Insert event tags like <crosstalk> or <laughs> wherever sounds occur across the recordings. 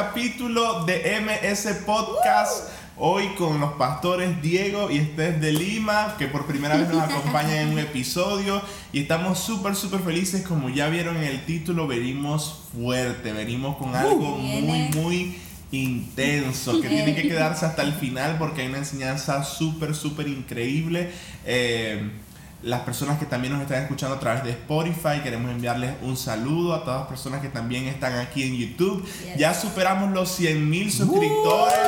capítulo de MS Podcast. Hoy con los pastores Diego y Estef de Lima, que por primera vez nos acompañan en un <laughs> episodio. Y estamos súper, súper felices. Como ya vieron en el título, venimos fuerte, venimos con algo muy, muy intenso, que tiene que quedarse hasta el final porque hay una enseñanza súper, súper increíble. Eh, las personas que también nos están escuchando a través de Spotify, queremos enviarles un saludo a todas las personas que también están aquí en YouTube. Ya superamos los 100 mil suscriptores.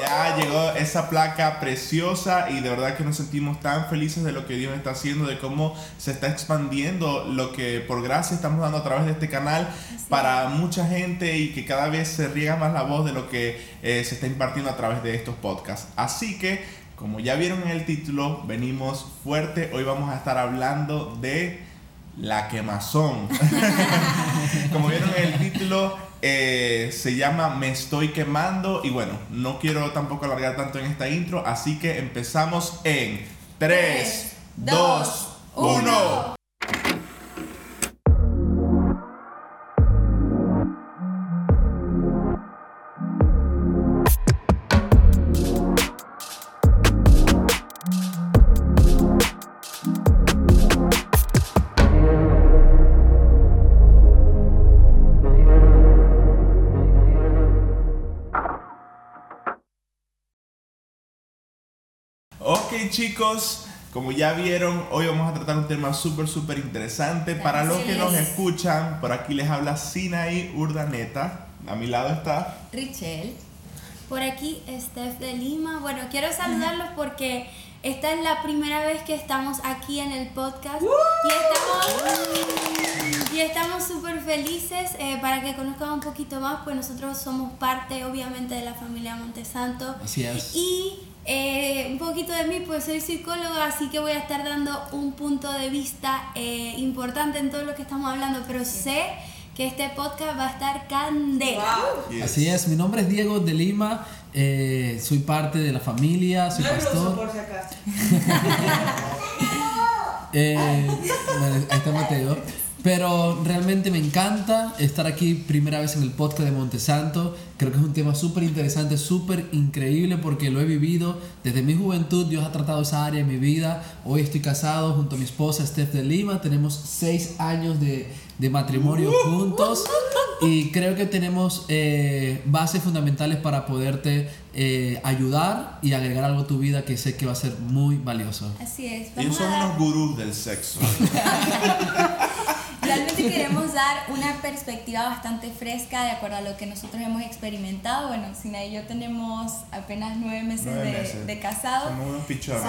Ya llegó esa placa preciosa y de verdad que nos sentimos tan felices de lo que Dios está haciendo, de cómo se está expandiendo lo que por gracia estamos dando a través de este canal para mucha gente y que cada vez se riega más la voz de lo que eh, se está impartiendo a través de estos podcasts. Así que como ya vieron en el título, venimos fuerte. Hoy vamos a estar hablando de la quemazón. <laughs> Como vieron en el título, eh, se llama Me estoy quemando. Y bueno, no quiero tampoco alargar tanto en esta intro, así que empezamos en 3, 2, 1. Chicos, como ya vieron, hoy vamos a tratar un tema súper, súper interesante. Para los que nos escuchan, por aquí les habla Sinaí Urdaneta. A mi lado está Richel. Por aquí Steph de Lima. Bueno, quiero saludarlos porque esta es la primera vez que estamos aquí en el podcast y estamos súper felices eh, para que conozcan un poquito más, pues nosotros somos parte obviamente de la familia Montesanto. Así es. Y eh, un poquito de mí, pues soy psicóloga, así que voy a estar dando un punto de vista eh, importante en todo lo que estamos hablando, pero sé que este podcast va a estar candela. Así es, mi nombre es Diego de Lima, eh, soy parte de la familia, soy pastor. por si acaso. <laughs> ahí está Mateo. Pero realmente me encanta estar aquí primera vez en el podcast de Montesanto. Creo que es un tema súper interesante, súper increíble porque lo he vivido desde mi juventud. Dios ha tratado esa área en mi vida. Hoy estoy casado junto a mi esposa Steph de Lima. Tenemos seis años de, de matrimonio juntos y creo que tenemos eh, bases fundamentales para poderte eh, ayudar y agregar algo a tu vida que sé que va a ser muy valioso. Así es. Ellos son unos gurús del sexo. <laughs> Realmente queremos dar una perspectiva bastante fresca de acuerdo a lo que nosotros hemos experimentado. Bueno, Sina y yo tenemos apenas nueve meses, de, de, casado. Somos unos pichones.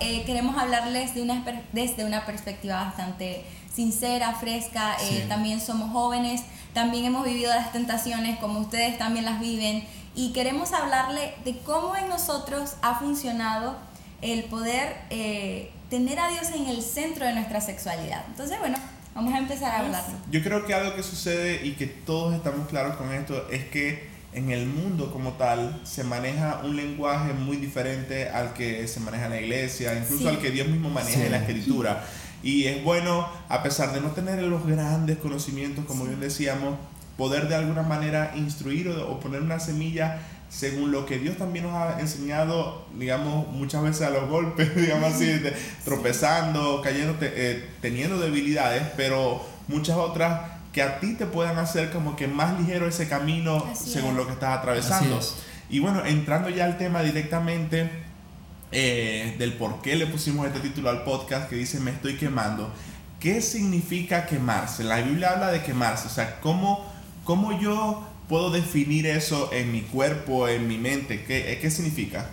Eh, queremos hablarles de una, desde una perspectiva bastante sincera, fresca. Eh, también somos jóvenes, también hemos vivido las tentaciones como ustedes también las viven. Y queremos hablarle de cómo en nosotros ha funcionado el poder... Eh, tener a Dios en el centro de nuestra sexualidad. Entonces, bueno, vamos a empezar a hablar. Yo creo que algo que sucede y que todos estamos claros con esto es que en el mundo como tal se maneja un lenguaje muy diferente al que se maneja en la iglesia, incluso al que Dios mismo maneja en la escritura. Y es bueno, a pesar de no tener los grandes conocimientos, como bien decíamos, poder de alguna manera instruir o, poner una semilla según lo que Dios también nos ha enseñado, digamos, muchas veces a los golpes, <laughs> digamos así, tropezando, cayendo, eh, teniendo debilidades, pero muchas otras que a ti te puedan hacer como que más ligero ese camino según lo que estás atravesando. Y bueno, entrando ya al tema directamente eh, del por qué le pusimos este título al podcast que dice Me estoy quemando. ¿Qué significa quemarse? La Biblia habla de quemarse, o sea, ¿cómo, cómo yo puedo definir eso en mi cuerpo, en mi mente? ¿Qué, qué significa?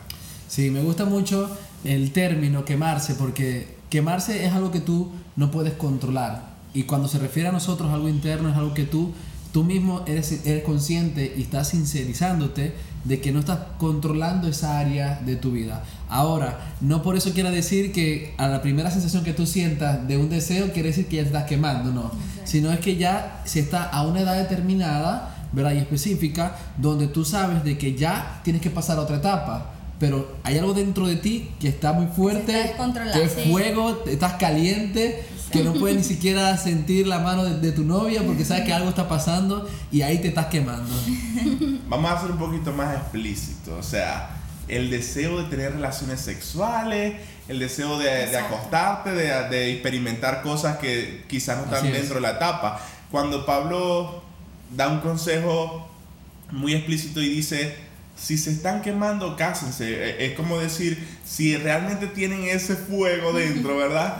Sí, me gusta mucho el término quemarse porque quemarse es algo que tú no puedes controlar. Y cuando se refiere a nosotros, algo interno es algo que tú, tú mismo eres, eres consciente y estás sincerizándote de que no estás controlando esa área de tu vida. Ahora, no por eso quiera decir que a la primera sensación que tú sientas de un deseo quiere decir que ya te estás quemando, no. Sino es que ya se está a una edad determinada ¿verdad? y específica donde tú sabes de que ya tienes que pasar a otra etapa pero hay algo dentro de ti que está muy fuerte, que es fuego, estás caliente que no puedes ni siquiera sentir la mano de, tu novia porque sabes que algo está pasando y ahí te estás quemando. Vamos a ser un poquito más explícito, o sea, el deseo de tener relaciones sexuales, el deseo de, acostarte, de, experimentar cosas que quizás no están dentro de la etapa. Cuando Pablo da un consejo muy explícito y dice, si se están quemando, cásense. E, es como decir, si realmente tienen ese fuego dentro, <laughs> ¿verdad?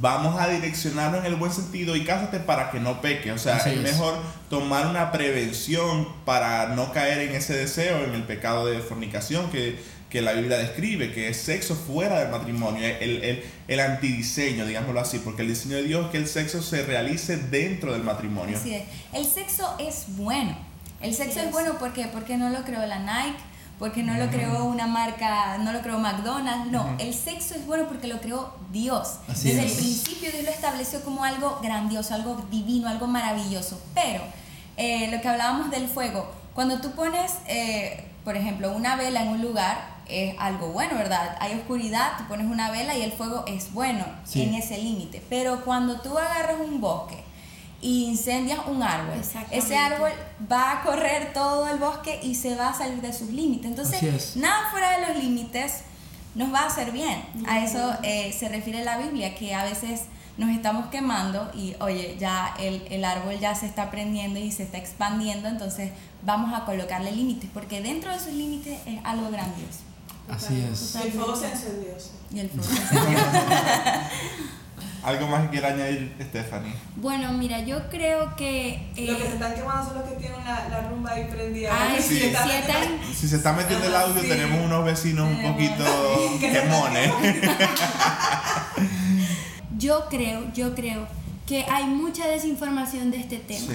Vamos a direccionarlo en el buen sentido y cásate para que no peque. O sea, es, mejor tomar una prevención para no caer en ese deseo, en el pecado de fornicación que, que la Biblia describe, que es sexo fuera del matrimonio, el, el, el, antidiseño, digámoslo así, porque el diseño de Dios es que el sexo se realice dentro del matrimonio. Así es. El sexo es bueno el sexo es. bueno porque, porque no lo creó la Nike, porque no lo creó una marca, no lo creó McDonald's, no, el sexo es bueno porque lo creó Dios. Desde el principio Dios lo estableció como algo grandioso, algo divino, algo maravilloso. Pero eh, lo que hablábamos del fuego, cuando tú pones, eh, por ejemplo, una vela en un lugar, es algo bueno, ¿verdad? Hay oscuridad, tú pones una vela y el fuego es bueno en ese límite. Pero cuando tú agarras un bosque, y incendias un árbol, ese árbol va a correr todo el bosque y se va a salir de sus límites. Entonces, nada fuera de los límites nos va a hacer bien. A eso eh, se refiere la Biblia, que a veces nos estamos quemando y oye, ya el, el, árbol ya se está prendiendo y se está expandiendo, entonces vamos a colocarle límites, porque dentro de sus límites es algo grandioso. Así es. Y el fuego se encendió. Y el fuego se encendió. ¿Algo más que quiera añadir, Stephanie? Bueno, mira, yo creo que... Eh, los que se están quemando son los que tienen la, la rumba ahí prendida. Ay, sí, si, si se está metiendo el audio, tenemos unos vecinos un poquito <laughs> quemones. <laughs> yo creo, yo creo que hay mucha desinformación de este tema.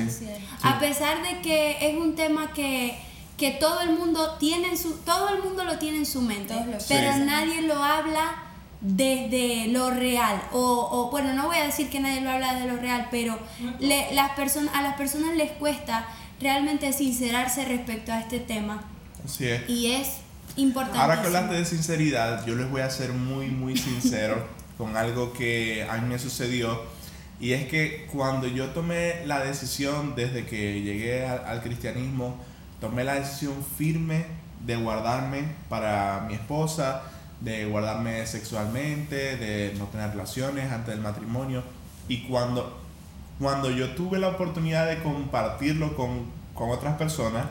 A pesar de que es un tema que que todo el mundo tiene en su todo el mundo lo tiene en su mente, pero nadie lo habla desde lo real. O, o, bueno no voy a decir que nadie lo habla de lo real pero le, las personas a las personas les cuesta realmente sincerarse respecto a este tema. Así es. y es importante ahora que hablaste de sinceridad yo les voy a ser muy muy sincero <laughs> con algo que a mí me sucedió. Y es que cuando yo tomé la decisión desde que llegué al cristianismo tomé la decisión firme de guardarme para mi esposa de guardarme sexualmente, de no tener relaciones antes del matrimonio. Y cuando, cuando yo tuve la oportunidad de compartirlo con, con otras personas,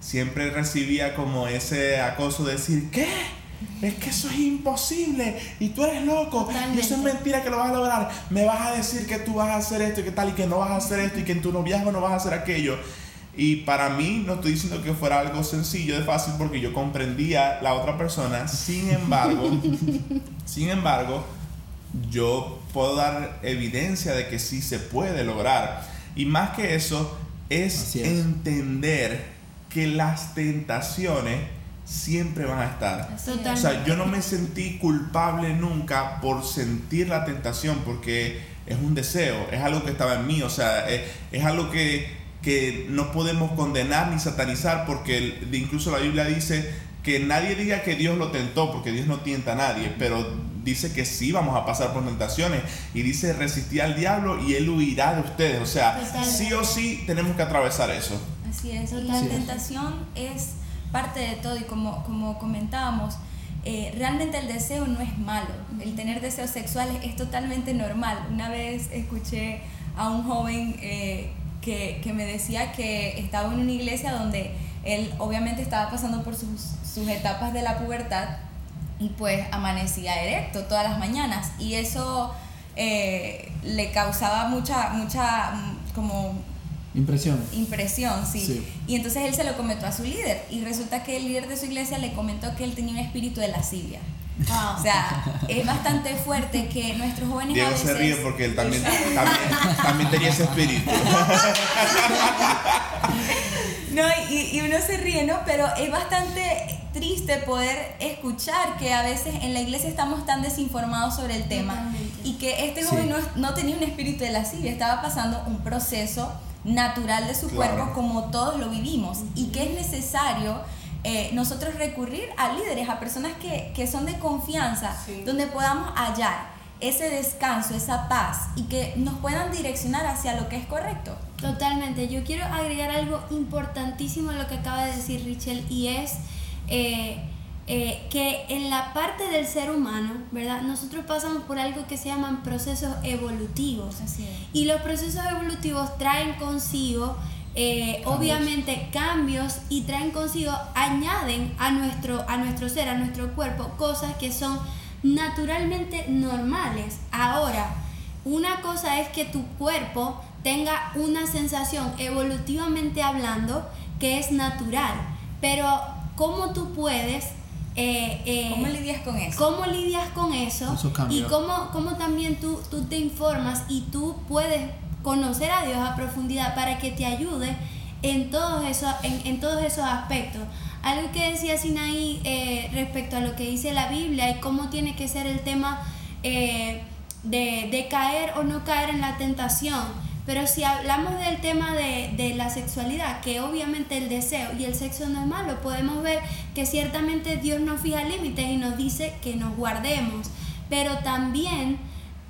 siempre recibía como ese acoso de decir, ¿qué? Es que eso es imposible y tú eres loco y eso es mentira que lo vas a lograr. Me vas a decir que tú vas a hacer esto y que tal y que no vas a hacer esto y que en tu noviazgo no vas a hacer aquello. Y para mí, no estoy diciendo que fuera algo sencillo de fácil porque yo comprendía la otra persona. Sin embargo, <laughs> sin embargo, yo puedo dar evidencia de que sí se puede lograr. Y más que eso, es, entender que las tentaciones siempre van a estar. O sea, yo no me sentí culpable nunca por sentir la tentación porque es un deseo, es algo que estaba en mí, o sea, es, es algo que que no podemos condenar ni satanizar porque incluso la Biblia dice que nadie diga que Dios lo tentó porque Dios no tienta a nadie, pero dice que sí vamos a pasar por tentaciones. Y dice resistir al diablo y él huirá de ustedes, o sea, sí o sí tenemos que atravesar eso. Así es, la tentación es parte de todo y como, como comentábamos, eh, realmente el deseo no es malo, el tener deseos sexuales es totalmente normal. Una vez escuché a un joven eh, que, que, me decía que estaba en una iglesia donde él obviamente estaba pasando por sus, sus etapas de la pubertad y pues amanecía erecto todas las mañanas y eso eh, le causaba mucha, mucha mm, como Impresión. Impresión, sí. sí. Y entonces él se lo comentó a su líder. Y resulta que el líder de su iglesia le comentó que él tenía un espíritu de lascivia. O sea, es bastante fuerte que nuestros jóvenes Diego se ríe porque él también, también, tenía ese espíritu. <laughs> No, y, y, uno se ríe, ¿no? Pero es bastante triste poder escuchar que a veces en la iglesia estamos tan desinformados sobre el tema y que este joven no, no, tenía un espíritu de lascivia, estaba pasando un proceso natural de su cuerpo como todos lo vivimos y que es necesario eh, nosotros recurrir a líderes, a personas que, que son de confianza, donde podamos hallar ese descanso, esa paz y que nos puedan direccionar hacia lo que es correcto. Totalmente. Yo quiero agregar algo importantísimo a lo que acaba de decir Richel y es eh, eh, que en la parte del ser humano, ¿verdad? Nosotros pasamos por algo que se llaman procesos evolutivos. Y los procesos evolutivos traen consigo eh, obviamente cambios y traen consigo, añaden a nuestro, a nuestro ser, a nuestro cuerpo, cosas que son naturalmente normales. Ahora, una cosa es que tu cuerpo tenga una sensación evolutivamente hablando que es natural, pero ¿cómo tú puedes... Eh, eh, ¿Cómo lidias con eso? ¿Cómo lidias con eso? y cómo, cómo también tú, tú te informas y tú puedes conocer a Dios a profundidad para que te ayude en todos esos, en, todos esos aspectos. Algo que decía Sinaí eh, respecto a lo que dice la Biblia y cómo tiene que ser el tema eh, de, de, caer o no caer en la tentación. Pero si hablamos del tema de, de, la sexualidad, que obviamente el deseo y el sexo no es malo, podemos ver que ciertamente Dios nos fija límites y nos dice que nos guardemos. Pero también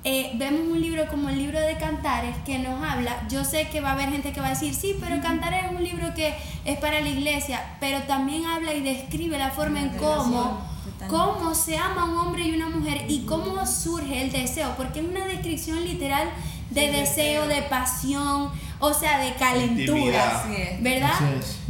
eh, vemos un libro como el libro de Cantares que nos habla, yo sé que va a haber gente que va a decir, sí, pero Cantares es un libro que es para la iglesia, pero también habla y describe la forma en cómo, cómo se ama un hombre y una mujer y cómo surge el deseo, porque es una descripción literal de deseo, de pasión, o sea, de calentura, ¿verdad?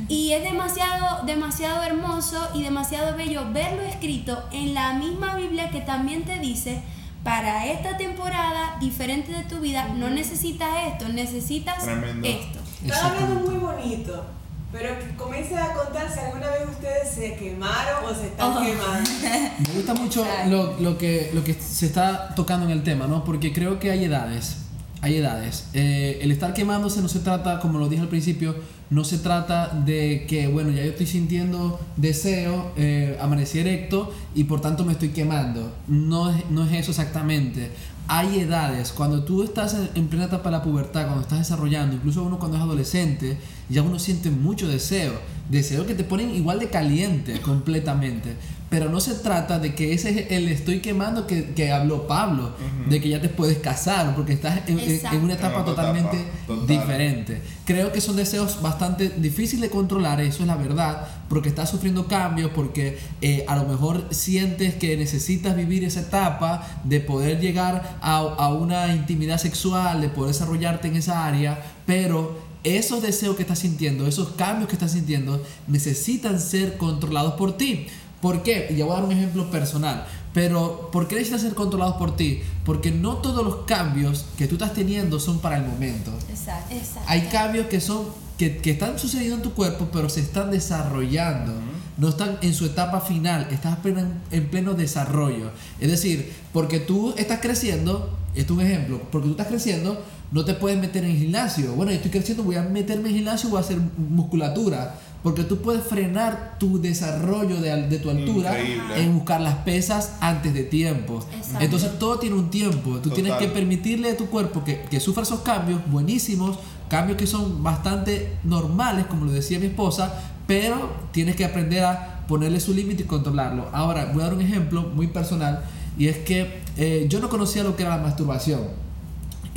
Y es demasiado, demasiado hermoso y demasiado bello verlo escrito en la misma Biblia que también te dice, para esta temporada diferente de tu vida, no necesitas esto, necesitas esto. Está hablando muy bonito. Pero que comience a contar si alguna vez ustedes se quemaron o se están oh. quemando. <laughs> Me gusta mucho lo, lo, que, lo que se está tocando en el tema, ¿no? Porque creo que hay edades. Hay edades. Eh, el estar quemándose no se trata, como lo dije al principio, no se trata de que, bueno, ya yo estoy sintiendo deseo, eh, amanecí erecto y por tanto me estoy quemando. No es, no es eso exactamente. Hay edades, cuando tú estás en plena etapa de la pubertad, cuando estás desarrollando, incluso uno cuando es adolescente, ya uno siente mucho deseo. Deseo que te ponen igual de caliente completamente. Pero no se trata de que ese es el estoy quemando que, que habló Pablo, de que ya te puedes casar, porque estás en, en una etapa totalmente diferente. Creo que son deseos bastante difíciles de controlar, eso es la verdad, porque estás sufriendo cambios, porque eh, a lo mejor sientes que necesitas vivir esa etapa de poder llegar a, a una intimidad sexual, de poder desarrollarte en esa área, pero esos deseos que estás sintiendo, esos cambios que estás sintiendo, necesitan ser controlados por ti. ¿Por qué? Y ya voy a dar un ejemplo personal. Pero, ¿por qué necesitan ser controlados por ti? Porque no todos los cambios que tú estás teniendo son para el momento. Exacto. Hay cambios que son que, que, están sucediendo en tu cuerpo, pero se están desarrollando. No están en su etapa final, estás en, en pleno desarrollo. Es decir, porque tú estás creciendo, esto es un ejemplo, porque tú estás creciendo, no te puedes meter en el gimnasio. Bueno, yo estoy creciendo, voy a meterme en el gimnasio, voy a hacer musculatura porque tú puedes frenar tu desarrollo de, de tu altura en buscar las pesas antes de tiempo. Entonces todo tiene un tiempo. Tú tienes que permitirle a tu cuerpo que, que sufra esos cambios buenísimos, cambios que son bastante normales, como lo decía mi esposa, pero tienes que aprender a ponerle su límite y controlarlo. Ahora, voy a dar un ejemplo muy personal y es que eh, yo no conocía lo que era la masturbación.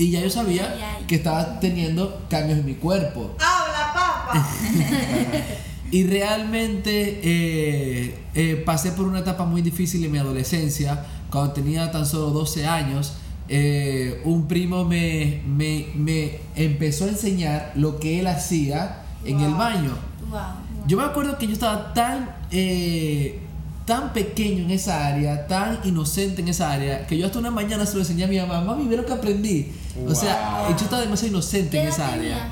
Y ya yo sabía que estaba teniendo cambios en mi cuerpo. ¡Habla, papa! <laughs> y realmente eh, eh, pasé por una etapa muy difícil en mi adolescencia, cuando tenía tan solo 12 años. Eh, un primo me, me, me, empezó a enseñar lo que él hacía en el baño. Yo me acuerdo que yo estaba tan tan pequeño en esa área, tan inocente en esa área, que yo hasta una mañana se lo enseñé a mi mamá, mami, ve lo que aprendí. O sea, yo estaba demasiado inocente en esa área.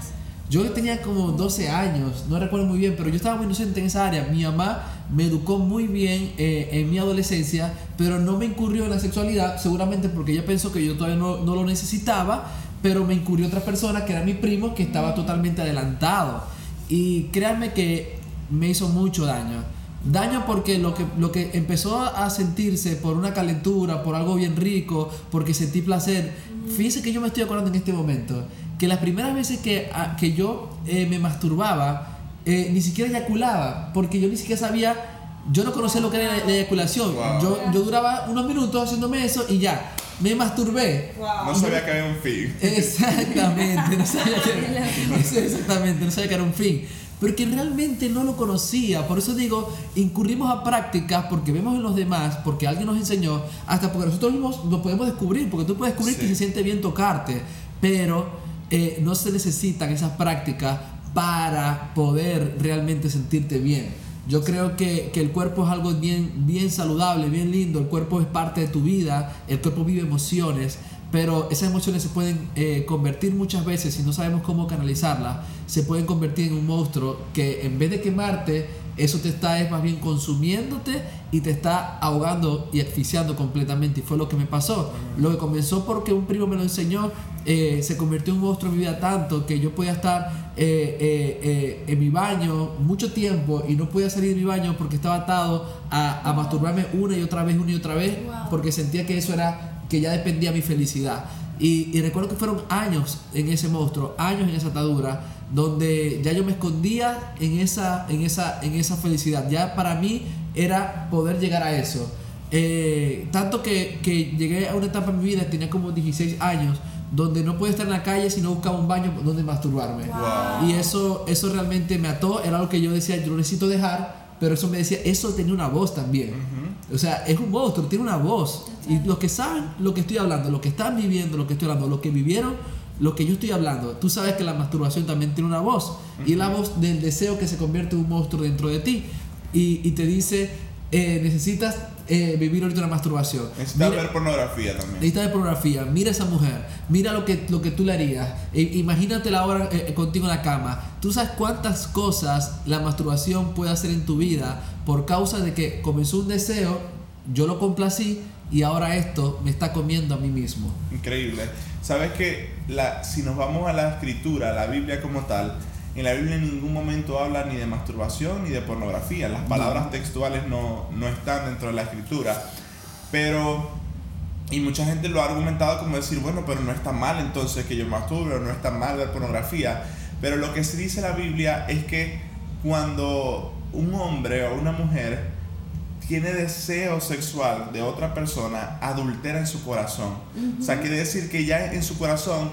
Yo tenía como 12 años, no recuerdo muy bien, pero yo estaba muy inocente en esa área. Mi mamá me educó muy bien eh, en mi adolescencia, pero no me incurrió en la sexualidad, seguramente porque ella pensó que yo todavía no, no lo necesitaba, pero me incurrió otra persona que era mi primo, que estaba totalmente adelantado. Y créanme que me hizo mucho daño Daño porque lo que, lo que empezó a sentirse por una calentura, por algo bien rico, porque sentí placer. Fíjense que yo me estoy acordando en este momento que las primeras veces que, que yo eh, me masturbaba, eh, ni siquiera eyaculaba, porque yo ni siquiera sabía, yo no conocía lo que era la, eyaculación. Yo, yo duraba unos minutos haciéndome eso y ya me masturbé. No sabía que había un fin. Exactamente, no sabía que, <laughs> exactamente, no sabía que era un fin. Porque realmente no lo conocía. Por eso digo, incurrimos a prácticas porque vemos en los demás, porque alguien nos enseñó, hasta porque nosotros mismos lo podemos descubrir, porque tú puedes descubrir que se siente bien tocarte, pero eh, no se necesitan esas prácticas para poder realmente sentirte bien. Yo creo que, que, el cuerpo es algo bien, bien saludable, bien lindo. El cuerpo es parte de tu vida. El cuerpo vive emociones. Pero esas emociones se pueden eh, convertir muchas veces, si no sabemos cómo canalizarlas, se pueden convertir en un monstruo que en vez de quemarte, eso te está es más bien consumiéndote y te está ahogando y asfixiando completamente. Y fue lo que me pasó. Lo que comenzó porque un primo me lo enseñó, eh, se convirtió en un monstruo en mi vida tanto que yo podía estar eh, en mi baño mucho tiempo y no podía salir de mi baño porque estaba atado a, masturbarme una y otra vez, una y otra vez, porque sentía que eso era que ya dependía mi felicidad. Y, recuerdo que fueron años en ese monstruo, años en esa atadura, donde ya yo me escondía en esa, en esa, en esa felicidad. Ya para mí era poder llegar a eso. Eh, tanto que, que, llegué a una etapa en mi vida, tenía como 16 años, donde no podía estar en la calle si no buscaba un baño donde masturbarme. Y eso, eso realmente me ató, era algo que yo decía, yo lo necesito dejar, pero eso me decía, eso tenía una voz también. O sea, es un monstruo, tiene una voz. Y los que saben lo que estoy hablando, los que están viviendo lo que estoy hablando, los que vivieron lo que yo estoy hablando, tú sabes que la masturbación también tiene una voz. Y la voz del deseo que se convierte en un monstruo dentro de ti. Y, y te dice, eh, necesitas eh, vivir ahorita una masturbación. Necesitas ver pornografía también. Necesitas ver pornografía. Mira a esa mujer. Mira lo que, lo que tú le harías. E, imagínate la hora eh, contigo en la cama. Tú sabes cuántas cosas la masturbación puede hacer en tu vida por causa de que comenzó un deseo, yo lo complací y ahora esto me está comiendo a mí mismo. Increíble. Sabes que la, si nos vamos a la escritura, a la Biblia como tal, en la Biblia en ningún momento habla ni de masturbación ni de pornografía. Las palabras textuales no, no están dentro de la escritura. Pero, y mucha gente lo ha argumentado como decir, bueno, pero no está mal entonces que yo masturbe, no está mal ver pornografía. Pero lo que se dice en la Biblia es que cuando un hombre o una mujer tiene deseo sexual de otra persona, adultera en su corazón. O sea, quiere decir que ya en su corazón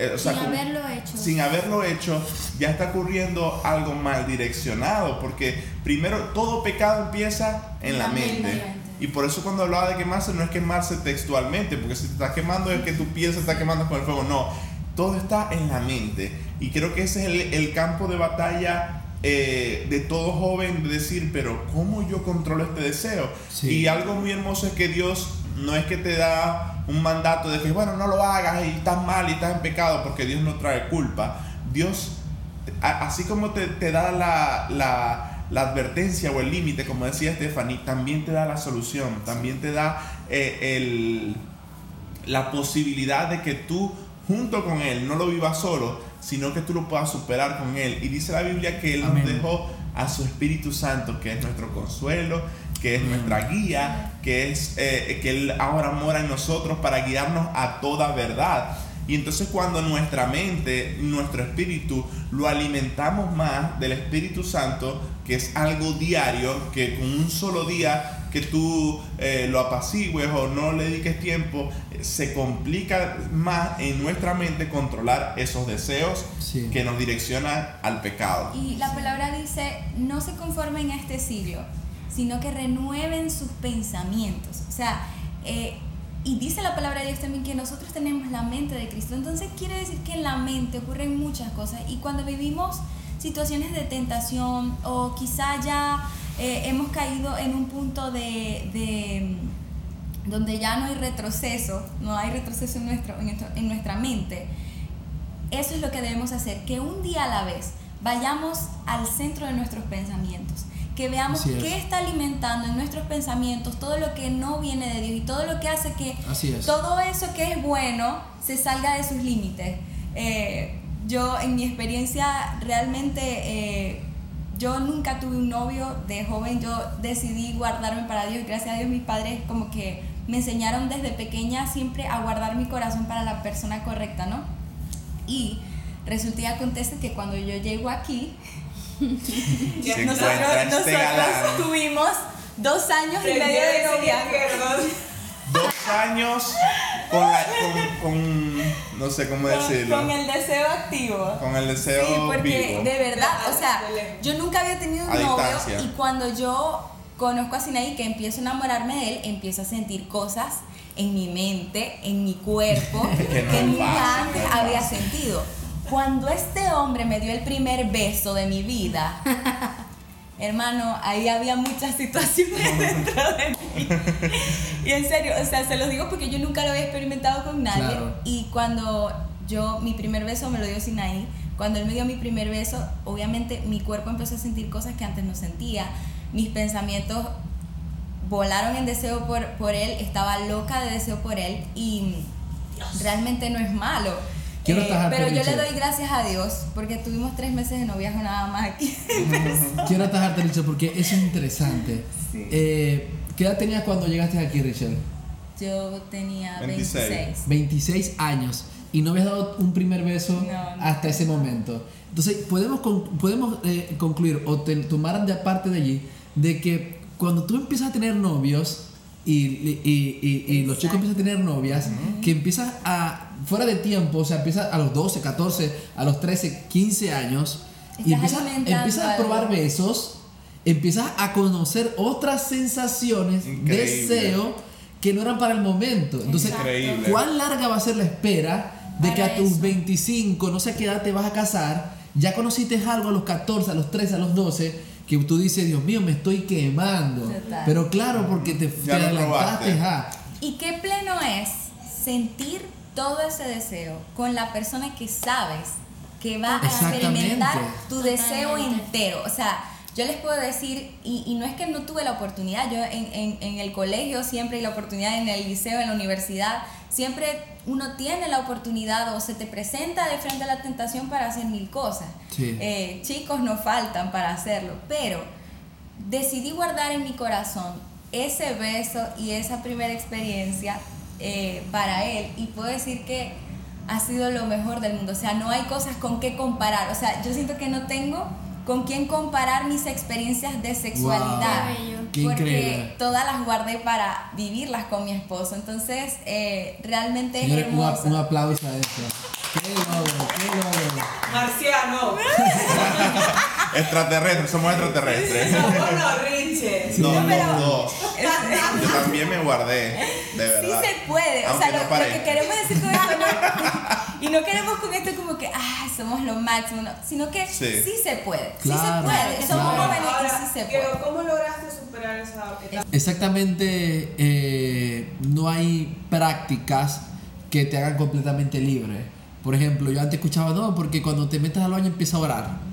eh, sin haberlo hecho. Sin haberlo hecho, ya está ocurriendo algo mal direccionado, porque primero todo pecado empieza en la, mente. Y por eso cuando hablaba de quemarse, no es quemarse textualmente, porque si te estás quemando es que tu piel se está quemando con el fuego, no, todo está en la mente. Y creo que ese es el, campo de batalla eh, de todo joven, de decir, pero ¿cómo yo controlo este deseo? Y algo muy hermoso es que Dios no es que te da un mandato de que, bueno, no lo hagas y estás mal y estás en pecado, porque Dios no trae culpa. Dios, así como te, te da la, la, la, advertencia o el límite, como decía Stephanie, también te da la solución, también te da eh, el, la posibilidad de que tú, junto con Él, no lo vivas solo, sino que tú lo puedas superar con Él. Y dice la Biblia que Él nos dejó a su Espíritu Santo, que es nuestro consuelo, que es nuestra guía, que es eh, que Él ahora mora en nosotros para guiarnos a toda verdad. Y entonces cuando nuestra mente, nuestro espíritu, lo alimentamos más del Espíritu Santo, que es algo diario, que con un solo día que tú eh, lo apacigues o no le dediques tiempo, se complica más en nuestra mente controlar esos deseos que nos direccionan al pecado. Y la palabra dice, no se conformen a este siglo, sino que renueven sus pensamientos. O sea, eh, y dice la palabra de Dios también que nosotros tenemos la mente de Cristo. Entonces quiere decir que en la mente ocurren muchas cosas. Y cuando vivimos situaciones de tentación o quizá ya eh, hemos caído en un punto de, de, donde ya no hay retroceso, no hay retroceso en, en nuestra mente, eso es lo que debemos hacer, que un día a la vez vayamos al centro de nuestros pensamientos que veamos qué está alimentando en nuestros pensamientos todo lo que no viene de Dios y todo lo que hace que todo eso que es bueno se salga de sus límites. Eh, yo en mi experiencia realmente eh, yo nunca tuve un novio de joven, yo decidí guardarme para Dios, gracias a Dios mis padres como que me enseñaron desde pequeña siempre a guardar mi corazón para la persona correcta, ¿no? Y resulta y acontece que cuando yo llego aquí, <laughs> nosotros, este tuvimos dos años y medio de novia. Dos años con, la, con, con, no sé cómo decirlo. Con el deseo activo. Con el deseo Sí, porque vivo. de verdad, o sea, lejos. yo nunca había tenido un A novio distancia. y cuando yo conozco a Sinaí, que empiezo a enamorarme de él, empiezo a sentir cosas en mi mente, en mi cuerpo, <laughs> Que no nunca antes no había sentido. Cuando este hombre me dio el primer beso de mi vida, <laughs> hermano, ahí había muchas situaciones dentro de mí. <laughs> Y en serio, o sea, se los digo porque yo nunca lo había experimentado con nadie. Claro. Y cuando yo, mi primer beso me lo dio Sinaí, cuando él me dio mi primer beso, obviamente mi cuerpo empezó a sentir cosas que antes no sentía. Mis pensamientos volaron en deseo por, por él, estaba loca de deseo por él y realmente no es malo. Quiero Eh, pero yo le doy gracias a Dios porque tuvimos tres meses de noviazgo nada más aquí. Quiero atajarte, Richard, porque eso es interesante. Sí. Eh, ¿Qué edad tenías cuando llegaste aquí, Richard? Yo tenía 26. 26. 26 años y no habías dado un primer beso No, no. hasta ese momento. Entonces, podemos, con- podemos eh, concluir o te, tomar de aparte de allí de que cuando tú empiezas a tener novios y, y- y- y- y los chicos empiezan a tener novias, que empiezas a, fuera de tiempo, o sea, empiezas a los 12, 14, a los 13, 15 años, y Estás empiezas, alimentando empiezas a algo. probar besos, empiezas a conocer otras sensaciones, Increíble. deseo, que no eran para el momento. Entonces. Increíble. ¿cuán larga va a ser la espera de que Para a tus eso. 25, no sé a qué edad te vas a casar, ya conociste algo a los 14, a los 13, a los 12, que tú dices, Dios mío, me estoy quemando. Total. Pero claro, porque te, te adelantaste. Y qué pleno es sentir todo ese deseo con la persona que sabes que va a experimentar tu deseo entero. O sea, yo les puedo decir, y, y no es que no tuve la oportunidad, yo en, en- en el colegio siempre y la oportunidad, en el liceo, en la universidad, siempre uno tiene la oportunidad o se te presenta de frente a la tentación para hacer mil cosas. Sí. Eh, chicos no faltan para hacerlo, pero decidí guardar en mi corazón ese beso y esa primera experiencia eh, para él y puedo decir que ha sido lo mejor del mundo. O sea, no hay cosas con qué comparar. O sea, yo siento que no tengo con quién comparar mis experiencias de sexualidad. Qué porque increíble. todas las guardé para vivirlas con mi esposo. Entonces, eh, realmente es un, hermoso. un aplauso a eso. ¡Qué logro, qué logro! Marciano. <laughs> Extraterrestres, somos extraterrestres. No, no. No, No, pero-. Yo también me guardé, de Sí verdad. se puede, o Aunque sea, no lo, lo que queremos decir con esto no, <laughs> y no queremos con esto como que, ah, somos lo máximo, no, sino que sí, Sí. se puede, Claro, sí se puede, somos claro. jóvenes Ahora, y sí se puede. Diego, ¿cómo lograste superar esa etapa? Exactamente, eh, no hay prácticas que te hagan completamente libre. Por ejemplo, yo antes escuchaba, no, porque cuando te metas al baño empieza a orar.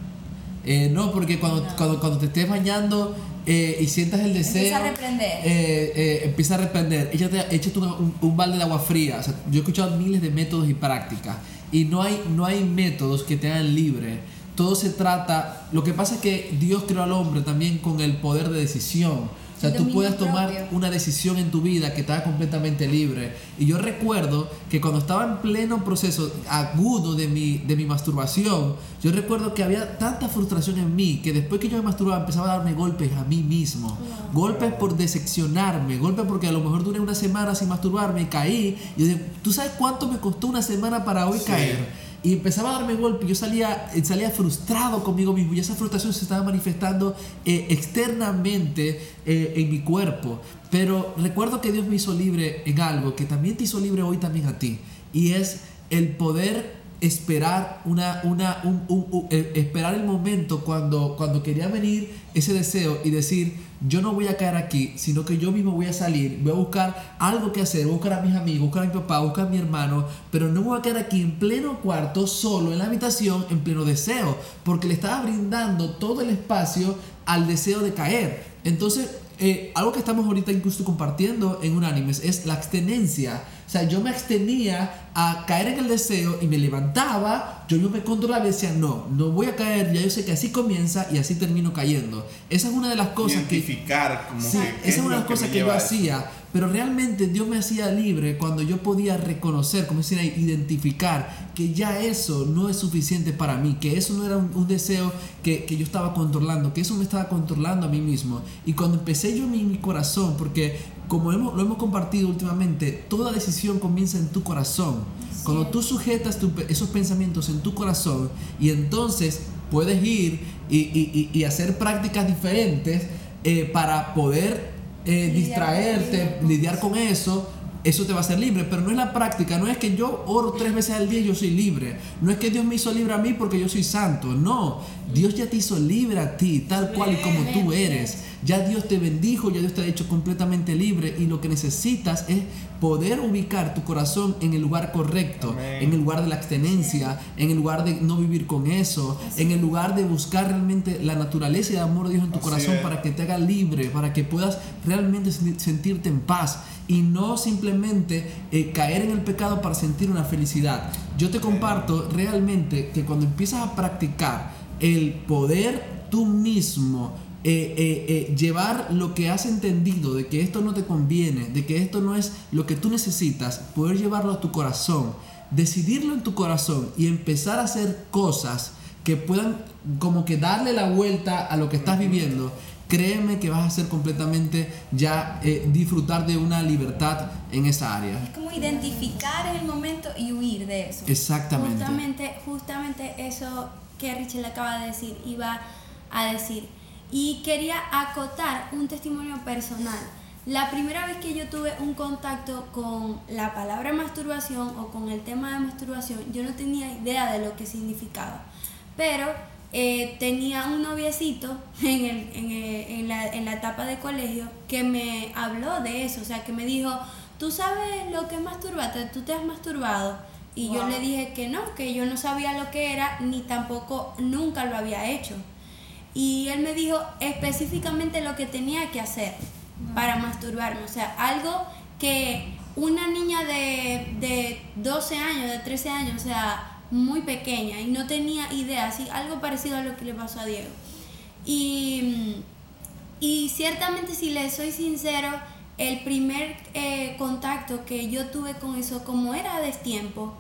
Eh, no, porque cuando, No. cuando, cuando te estés bañando eh, y sientas el deseo, Empieza a reprender. eh, eh, empieza a reprender. Échate, échate una- un, un balde de agua fría. O sea, yo he escuchado miles de métodos y prácticas y no hay, no hay métodos que te hagan libre. Todo se trata, lo que pasa es que Dios creó al hombre también con el poder de decisión. O sea, tú puedes tomar propio. una decisión en tu vida que te haga completamente libre. Y yo recuerdo que cuando estaba en pleno proceso agudo de mi, de mi masturbación, yo recuerdo que había tanta frustración en mí que después que yo me masturbaba empezaba a darme golpes a mí mismo. Golpes por decepcionarme, golpes porque a lo mejor duré una semana sin masturbarme y caí. Y yo dije, ¿tú sabes cuánto me costó una semana para hoy Sí. caer? Y empezaba a darme golpe, yo salía, eh, salía frustrado conmigo mismo y esa frustración se estaba manifestando eh, externamente eh, en mi cuerpo. Pero recuerdo que Dios me hizo libre en algo que también te hizo libre hoy también a ti. Y es el poder esperar una, una, un- un- un- eh, esperar el momento cuando, cuando quería venir ese deseo y decir, yo no voy a caer aquí, sino que yo mismo voy a salir, voy a buscar algo que hacer, voy a buscar a mis amigos, buscar a mi papá, buscar a mi hermano, pero no voy a quedar aquí en pleno cuarto, solo en la habitación, en pleno deseo, porque le estaba brindando todo el espacio al deseo de caer. Entonces, eh, algo que estamos ahorita incluso compartiendo en Unánimes es la abstenencia. O sea, yo me abstenía a caer en el deseo y me levantaba yo, yo me controlaba y decía, no, no voy a caer, ya yo sé que así comienza y así termino cayendo. Esa es una de las cosas Identificar que... Como sí, esa es una de las cosas que yo hacía, pero realmente Dios me hacía libre cuando yo podía reconocer, como decir, identificar que ya eso no es suficiente para mí, que eso no era un, deseo que, que, yo estaba controlando, que eso me estaba controlando a mí mismo. Y cuando empecé yo mi, mi corazón, porque como hemos, lo hemos compartido últimamente, toda decisión comienza en tu corazón. Cuando tú sujetas esos pensamientos en tu corazón y entonces puedes ir y, y, y hacer prácticas diferentes eh, para poder eh, distraerte, lidiar con eso, eso te va a hacer libre, pero no es la práctica, no es que yo oro tres veces al día y yo soy libre, no es que Dios me hizo libre a mí porque yo soy santo, no, Dios ya te hizo libre a ti, tal cual y como tú eres. Ya Dios te bendijo, ya Dios te ha hecho completamente libre y lo que necesitas es poder ubicar tu corazón en el lugar correcto, en el lugar de la abstenencia, en el lugar de no vivir con eso, en el lugar de buscar realmente la naturaleza y el amor de Dios en tu corazón para que te haga libre, para que puedas realmente sentirte en paz y no simplemente eh, caer en el pecado para sentir una felicidad. Yo te comparto realmente que cuando empiezas a practicar el poder tú mismo eh, eh, eh, llevar lo que has entendido de que esto no te conviene, de que esto no es lo que tú necesitas, poder llevarlo a tu corazón, decidirlo en tu corazón y empezar a hacer cosas que puedan como que darle la vuelta a lo que estás viviendo, créeme que vas a ser completamente ya disfrutar de una libertad en esa área. Es como identificar el momento y huir de eso. Exactamente. Justamente, justamente eso que Richel acaba de decir, iba a decir y quería acotar un testimonio personal. La primera vez que yo tuve un contacto con la palabra masturbación o con el tema de masturbación, yo no tenía idea de lo que significaba. Pero eh, tenía un noviecito <laughs> en, el, en, en, la, en la etapa de colegio que me habló de eso, o sea, que me dijo, ¿tú sabes lo que es masturbarte? ¿Tú te has masturbado? Y yo le dije que no, que yo no sabía lo que era, ni tampoco nunca lo había hecho y él me dijo específicamente lo que tenía que hacer para masturbarme, o sea, algo que una niña de, de 12 años, de 13 años, o sea, muy pequeña y no tenía idea, así, algo parecido a lo que le pasó a Diego. Y, y ciertamente, si le soy sincero, el primer eh, contacto que yo tuve con eso, como era a destiempo,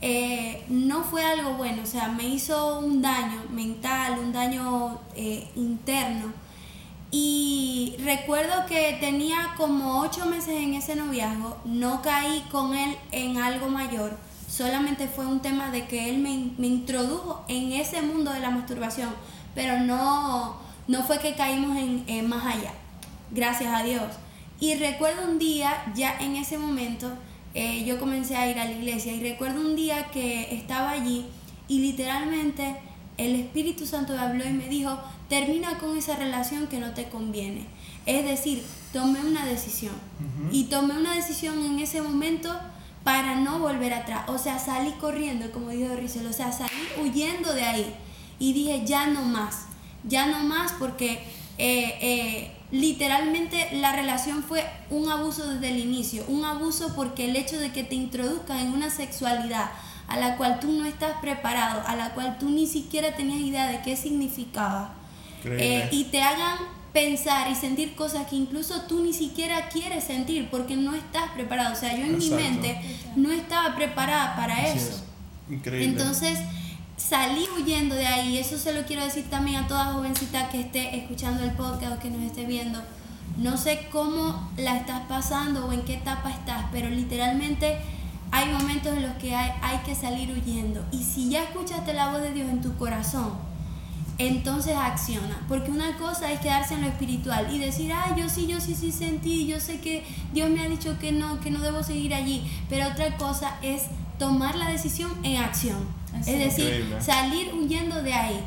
eh, no fue algo bueno, o sea, me hizo un daño mental, un daño eh, interno. Y recuerdo que tenía como ocho meses en ese noviazgo, no caí con él en algo mayor, solamente fue un tema de que él me, introdujo en ese mundo de la masturbación, pero no, no fue que caímos en más allá, gracias a Dios. Y recuerdo un día, ya en ese momento, eh, yo comencé a ir a la iglesia y recuerdo un día que estaba allí y literalmente el Espíritu Santo me habló y me dijo, termina con esa relación que no te conviene. Es decir, tomé una decisión y tomé una decisión en ese momento para no volver atrás. O sea, salí corriendo, como dijo Rizel, o sea, salí huyendo de ahí y dije, ya no más, ya no más porque... Eh, eh, literalmente la relación fue un abuso desde el inicio, un abuso porque el hecho de que te introduzcan en una sexualidad a la cual tú no estás preparado, a la cual tú ni siquiera tenías idea de qué significaba, eh, y te hagan pensar y sentir cosas que incluso tú ni siquiera quieres sentir porque no estás preparado. O sea, yo en mi mente no estaba preparada para eso. Entonces, salí huyendo de ahí. Eso se lo quiero decir también a toda jovencita que esté escuchando el podcast o que nos esté viendo. No sé cómo la estás pasando o en qué etapa estás, pero literalmente hay momentos en los que hay, hay que salir huyendo. Y si ya escuchaste la voz de Dios en tu corazón, entonces acciona. Porque una cosa es quedarse en lo espiritual y decir, ah, yo sí, yo sí, sí sentí, yo sé que Dios me ha dicho que no, que no debo seguir allí. Pero otra cosa es tomar la decisión en acción es decir, salir huyendo de ahí.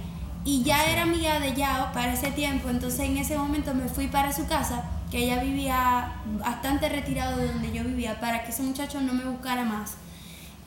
Y ya era amiga de Yao para ese tiempo, entonces en ese momento me fui para su casa, que ella vivía bastante retirado de donde yo vivía, para que ese muchacho no me buscara más.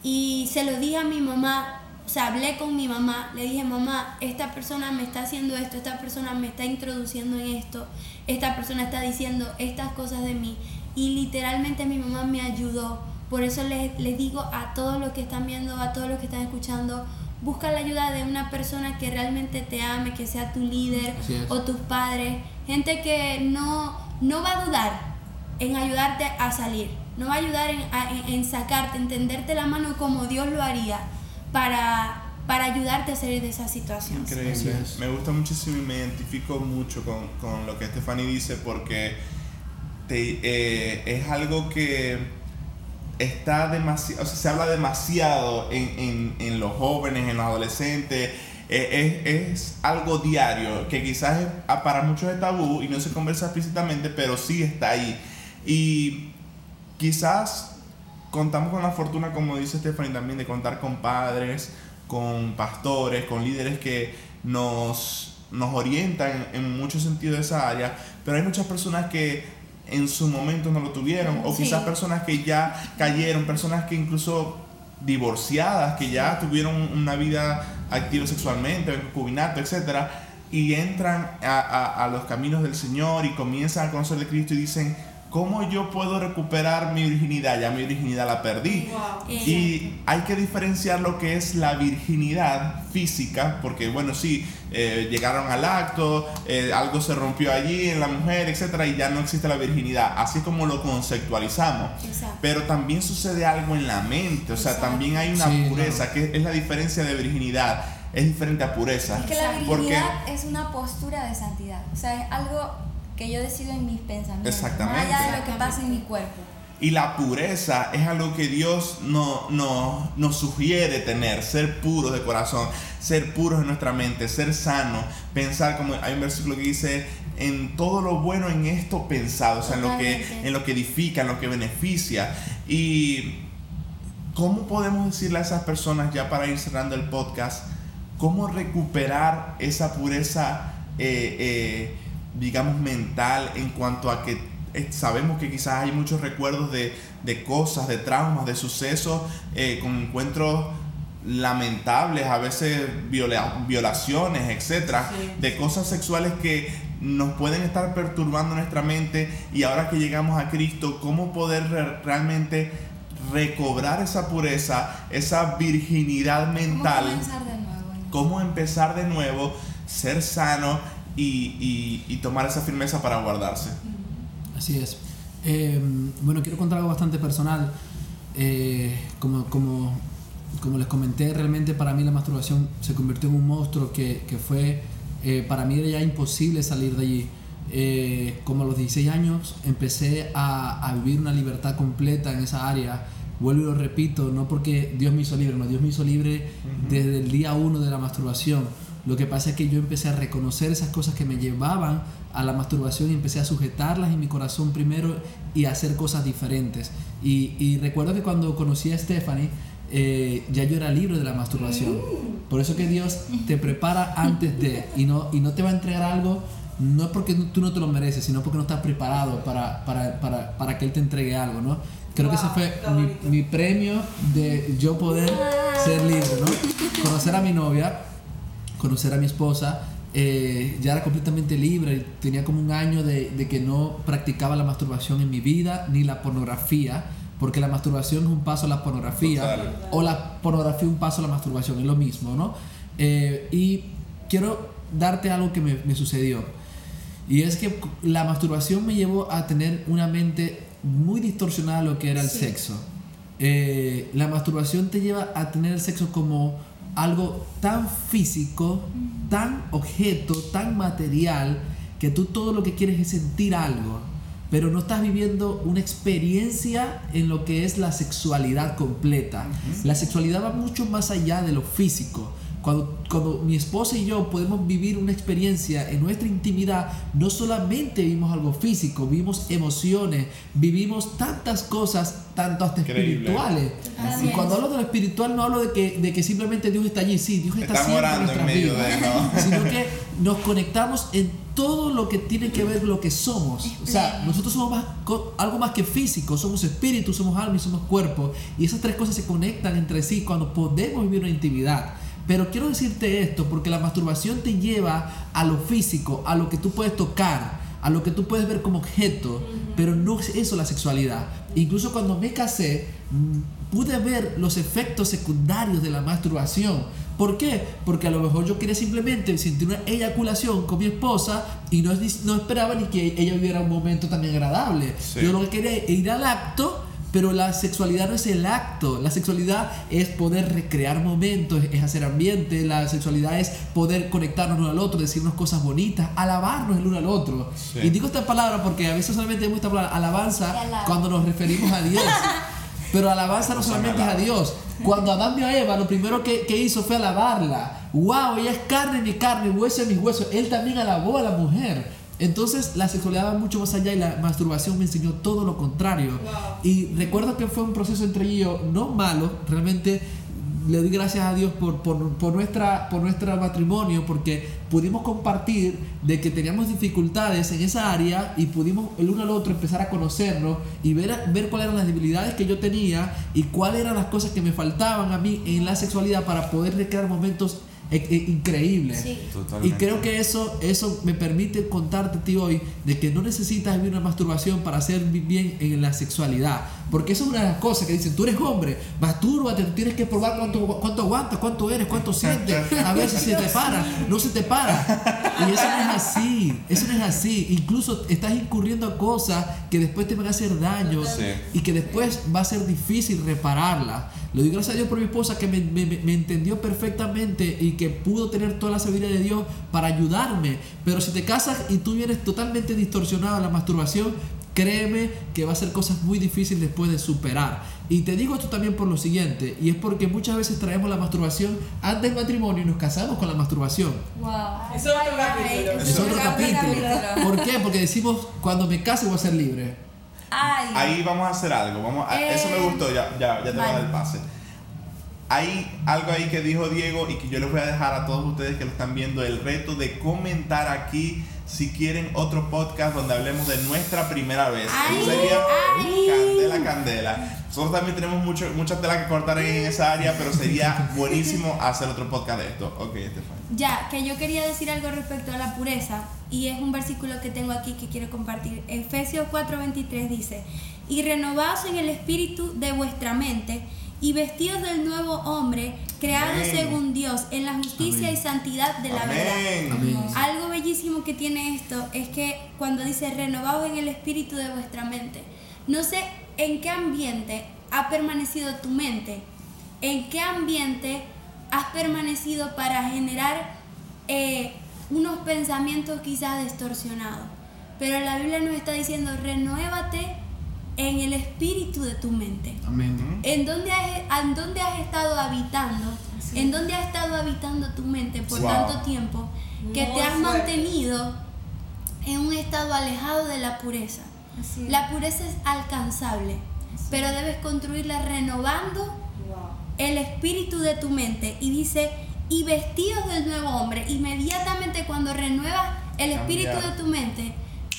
Y se lo dije a mi mamá, o sea, hablé con mi mamá, le dije, mamá, esta persona me está haciendo esto, esta persona me está introduciendo en esto, esta persona está diciendo estas cosas de mí. Y literalmente mi mamá me ayudó por eso les, digo a todos los que están viendo, a todos los que están escuchando, busca la ayuda de una persona que realmente te ame, que sea tu líder o tus padres, gente que no, no va a dudar en ayudarte a salir, no va a ayudar en, en, sacarte, en tenderte la mano como Dios lo haría para, para ayudarte a salir de esa situación. Increíble. Me gusta muchísimo y me identifico mucho con, con lo que Stephanie dice porque te, eh, es algo que está demasiado, o sea, se habla demasiado en, en, los jóvenes, en los adolescentes. Eh, es, es, algo diario que quizás para muchos es tabú y no se conversa explícitamente, pero sí está ahí. Y quizás contamos con la fortuna, como dice Stephanie también, de contar con padres, con pastores, con líderes que nos, nos orientan en muchos sentidos de esa área, pero hay muchas personas que en su momento no lo tuvieron, o quizás personas que ya cayeron, personas que incluso divorciadas, que ya tuvieron una vida activa sexualmente, concubinato, etc. Y entran a, a, a los caminos del Señor y comienzan a conocer de Cristo y dicen, ¿cómo yo puedo recuperar mi virginidad? Ya mi virginidad la perdí. Y hay que diferenciar lo que es la virginidad física, porque bueno, sí, eh, llegaron al acto, eh, algo se rompió allí en la mujer, etcétera, y ya no existe la virginidad, así como lo conceptualizamos. Pero también sucede algo en la mente, o sea, también hay una pureza, que es la diferencia de virginidad. Es diferente a pureza. Es que la virginidad es una postura de santidad. O sea, es algo que yo decido en mis pensamientos. Exactamente. Más allá de lo que pasa en mi cuerpo. Y la pureza es algo que Dios no, no, nos sugiere tener, ser puros de corazón, ser puros en nuestra mente, ser sano, pensar como hay un versículo que dice en todo lo bueno en esto pensado, o sea, en lo, que, en lo que edifica, en lo que beneficia. Y cómo podemos decirle a esas personas, ya para ir cerrando el podcast, cómo recuperar esa pureza eh, eh, digamos, mental en cuanto a que eh, sabemos que quizás hay muchos recuerdos de, de cosas, de traumas, de sucesos, eh, con encuentros lamentables, a veces violaciones, etcétera, de cosas sexuales que nos pueden estar perturbando nuestra mente. Y ahora que llegamos a Cristo, cómo poder realmente recobrar esa pureza, esa virginidad mental, cómo empezar de nuevo, ser sano y, y, tomar esa firmeza para guardarse. Así es. Em, bueno, quiero contar algo bastante personal. Eh, como, como, como, les comenté, realmente para mí la masturbación se convirtió en un monstruo que, que fue, eh, para mí era ya imposible salir de allí. Eh, como a los 16 años empecé a, a, vivir una libertad completa en esa área. Vuelvo y lo repito, no porque Dios me hizo libre, no, Dios me hizo libre desde el día uno de la masturbación lo que pasa es que yo empecé a reconocer esas cosas que me llevaban a la masturbación y empecé a sujetarlas en mi corazón primero y a hacer cosas diferentes. Y, recuerdo que cuando conocí a Stephanie, eh, ya yo era libre de la masturbación. Por eso que Dios te prepara antes de y no, y no te va a entregar algo no porque tú no te lo mereces, sino porque no estás preparado para, para, para, para que Él te entregue algo, ¿no? Creo que ese fue mi, mi, premio de yo poder ser libre, ¿no? Conocer a mi novia conocer a mi esposa, eh, ya era completamente libre, tenía como un año de, de, que no practicaba la masturbación en mi vida, ni la pornografía, porque la masturbación es un paso a la pornografía, o la pornografía un paso a la masturbación, es lo mismo, ¿no? Eh, y quiero darte algo que me, me, sucedió, y es que la masturbación me llevó a tener una mente muy distorsionada a lo que era el sexo. Eh, la masturbación te lleva a tener el sexo como algo tan físico, tan objeto, tan material, que tú todo lo que quieres es sentir algo, pero no estás viviendo una experiencia en lo que es la sexualidad completa. La sexualidad va mucho más allá de lo físico. Cuando, cuando mi esposa y yo podemos vivir una experiencia en nuestra intimidad, no solamente vivimos algo físico, vivimos emociones, vivimos tantas cosas, tanto hasta espirituales. Y cuando hablo de lo espiritual no hablo de que, de que simplemente Dios está allí, sí, Dios está siempre en nuestra vida, <laughs> sino que nos conectamos en todo lo que tiene que ver con lo que somos. O sea, nosotros somos más, algo más que físico, somos espíritu, somos alma y somos cuerpo. Y esas tres cosas se conectan entre sí cuando podemos vivir una intimidad. Pero quiero decirte esto porque la masturbación te lleva a lo físico, a lo que tú puedes tocar, a lo que tú puedes ver como objeto, pero no es eso la sexualidad. Incluso cuando me casé, mm, pude ver los efectos secundarios de la masturbación. ¿Por qué? Porque a lo mejor yo quería simplemente sentir una eyaculación con mi esposa y no, no esperaba ni que ella viviera un momento tan agradable. Yo lo que quería era ir al acto pero la sexualidad no es el acto, la sexualidad es poder recrear momentos, es hacer ambiente, la sexualidad es poder conectarnos uno al otro, decirnos cosas bonitas, alabarnos el uno al otro. Y digo esta palabra porque a veces solamente hemos esta palabra alabanza cuando nos referimos a Dios. <laughs> Pero alabanza no solamente es a Dios. Cuando Adán vio a Eva, lo primero que, que, hizo fue alabarla. ¡Wow! Ella es carne de mi carne, hueso de mis huesos. Él también alabó a la mujer. Entonces la sexualidad va mucho más allá y la masturbación me enseñó todo lo contrario. Y recuerdo que fue un proceso entre ellos no malo, realmente le doy gracias a Dios por, por, nuestra, por nuestro matrimonio, porque pudimos compartir de que teníamos dificultades en esa área y pudimos el uno al otro empezar a conocernos y ver, ver cuáles eran las debilidades que yo tenía y cuáles eran las cosas que me faltaban a mí en la sexualidad para poder recrear momentos increíble. Y creo que eso, eso me permite contarte a ti hoy de que no necesitas vivir una masturbación para hacer bien en la sexualidad. Porque eso es una de las cosas que dicen, tú eres hombre, mastúrbate, tú tienes que probar cuánto, cuánto aguantas, cuánto eres, cuánto sientes, a ver si se te para, no se te para. Y eso no es así, eso no es así. Incluso estás incurriendo a cosas que después te van a hacer daño y que después va a ser difícil repararla. Le doy gracias a Dios por mi esposa que me, me, me entendió perfectamente y que pudo tener toda la sabiduría de Dios para ayudarme. Pero si te casas y tú vienes totalmente distorsionado a la masturbación, créeme que va a ser cosas muy difíciles después de superar. Y te digo esto también por lo siguiente, y es porque muchas veces traemos la masturbación antes del matrimonio y nos casamos con la masturbación. Wow. Es otro capítulo. Es otro capítulo. ¿Por qué? Porque decimos, cuando me case voy a ser libre. Ahí vamos a hacer algo. Vamos eso me gustó, ya, ya, ya te voy a dar el pase hay algo ahí que dijo Diego y que yo les voy a dejar a todos ustedes que lo están viendo el reto de comentar aquí si quieren otro podcast donde hablemos de nuestra primera vez. Eso sería candela, candela. Nosotros también tenemos mucho, mucha tela que cortar en esa área, pero sería <laughs> buenísimo hacer otro podcast de esto. Ok, Estefan. Ya, que yo quería decir algo respecto a la pureza y es un versículo que tengo aquí que quiero compartir. Efesios 4:23 dice, y renovaos en el espíritu de vuestra mente y vestidos del nuevo hombre, creado según Dios, en la justicia y santidad de la verdad. Algo bellísimo que tiene esto es que cuando dice renovados en el espíritu de vuestra mente, no sé en qué ambiente ha permanecido tu mente, en qué ambiente has permanecido para generar eh, unos pensamientos quizás distorsionados. Pero la Biblia nos está diciendo, renuévate en el espíritu de tu mente. Amén. ¿En dónde has, en dónde has estado habitando? ¿En dónde ha estado habitando tu mente por tanto tiempo que te has mantenido en un estado alejado de la pureza? La pureza es alcanzable, pero debes construirla renovando el espíritu de tu mente. Y dice, y vestidos del nuevo hombre. Inmediatamente cuando renuevas el espíritu de tu mente,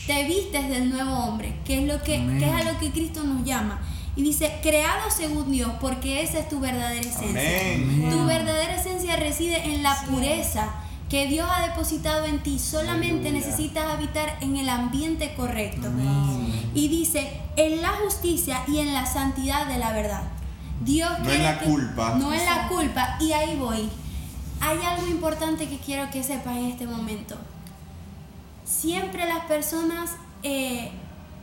te vistes del nuevo hombre, que es, lo que, es a lo que Cristo nos llama. Y dice, creado según Dios, porque esa es tu verdadera esencia. Tu verdadera esencia reside en la pureza que Dios ha depositado en ti. Solamente necesitas habitar en el ambiente correcto. Y dice, en la justicia y en la santidad de la verdad. Dios no es la culpa. No es la culpa. Y ahí voy. Hay algo importante que quiero que sepas en este momento siempre las personas eh,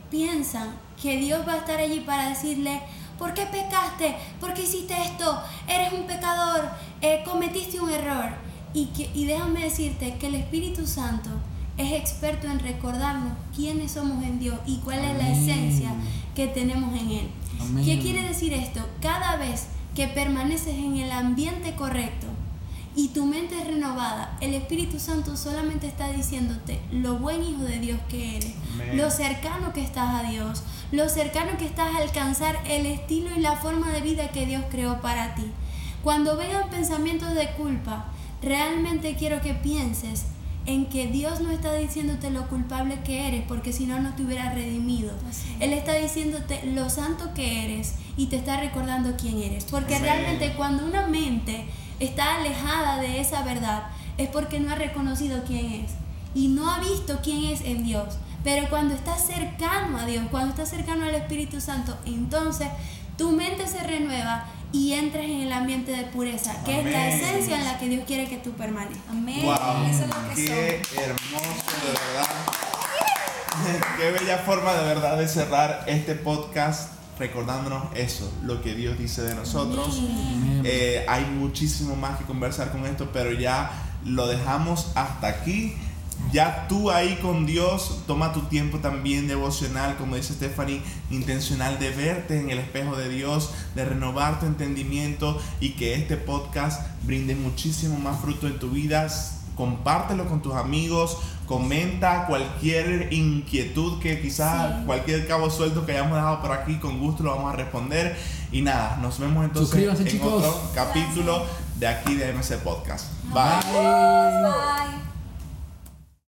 piensan que Dios va a estar allí para decirle, ¿por qué pecaste? ¿Por qué hiciste esto? Eres un pecador, eh, cometiste un error. Y, que, y déjame decirte que el Espíritu Santo es experto en recordarnos quiénes somos en Dios y cuál es la esencia que tenemos en Él. ¿Qué quiere decir esto? Cada vez que permaneces en el ambiente correcto, y tu mente es renovada, el Espíritu Santo solamente está diciéndote lo buen hijo de Dios que eres, lo cercano que estás a Dios, lo cercano que estás a alcanzar el estilo y la forma de vida que Dios creó para ti. Cuando vengan pensamientos de culpa, realmente quiero que pienses en que Dios no está diciéndote lo culpable que eres, porque si no, no te hubiera redimido. Él está diciéndote lo santo que eres y te está recordando quién eres. Porque realmente cuando una mente está alejada de esa verdad es porque no ha reconocido quién es y no ha visto quién es en Dios. Pero cuando estás cercano a Dios, cuando estás cercano al Espíritu Santo, entonces tu mente se renueva y entres en el ambiente de pureza, que es la esencia en la que Dios quiere que tú permanezcas. Amén. Wow, Eso es lo que qué hermoso, de verdad. <laughs> Qué bella forma de verdad de cerrar este podcast recordándonos eso, lo que Dios dice de nosotros. Eh, hay muchísimo más que conversar con esto, pero ya lo dejamos hasta aquí. Ya tú ahí con Dios, toma tu tiempo también devocional, como dice Stephanie, intencional de verte en el espejo de Dios, de renovar tu entendimiento y que este podcast brinde muchísimo más fruto en tu vida. Compártelo con tus amigos, comenta cualquier inquietud que quizás cualquier cabo suelto que hayamos dejado por aquí, con gusto lo vamos a responder. Y nada, nos vemos entonces en chicos. otro capítulo de aquí de MC Podcast. Bye. Bye.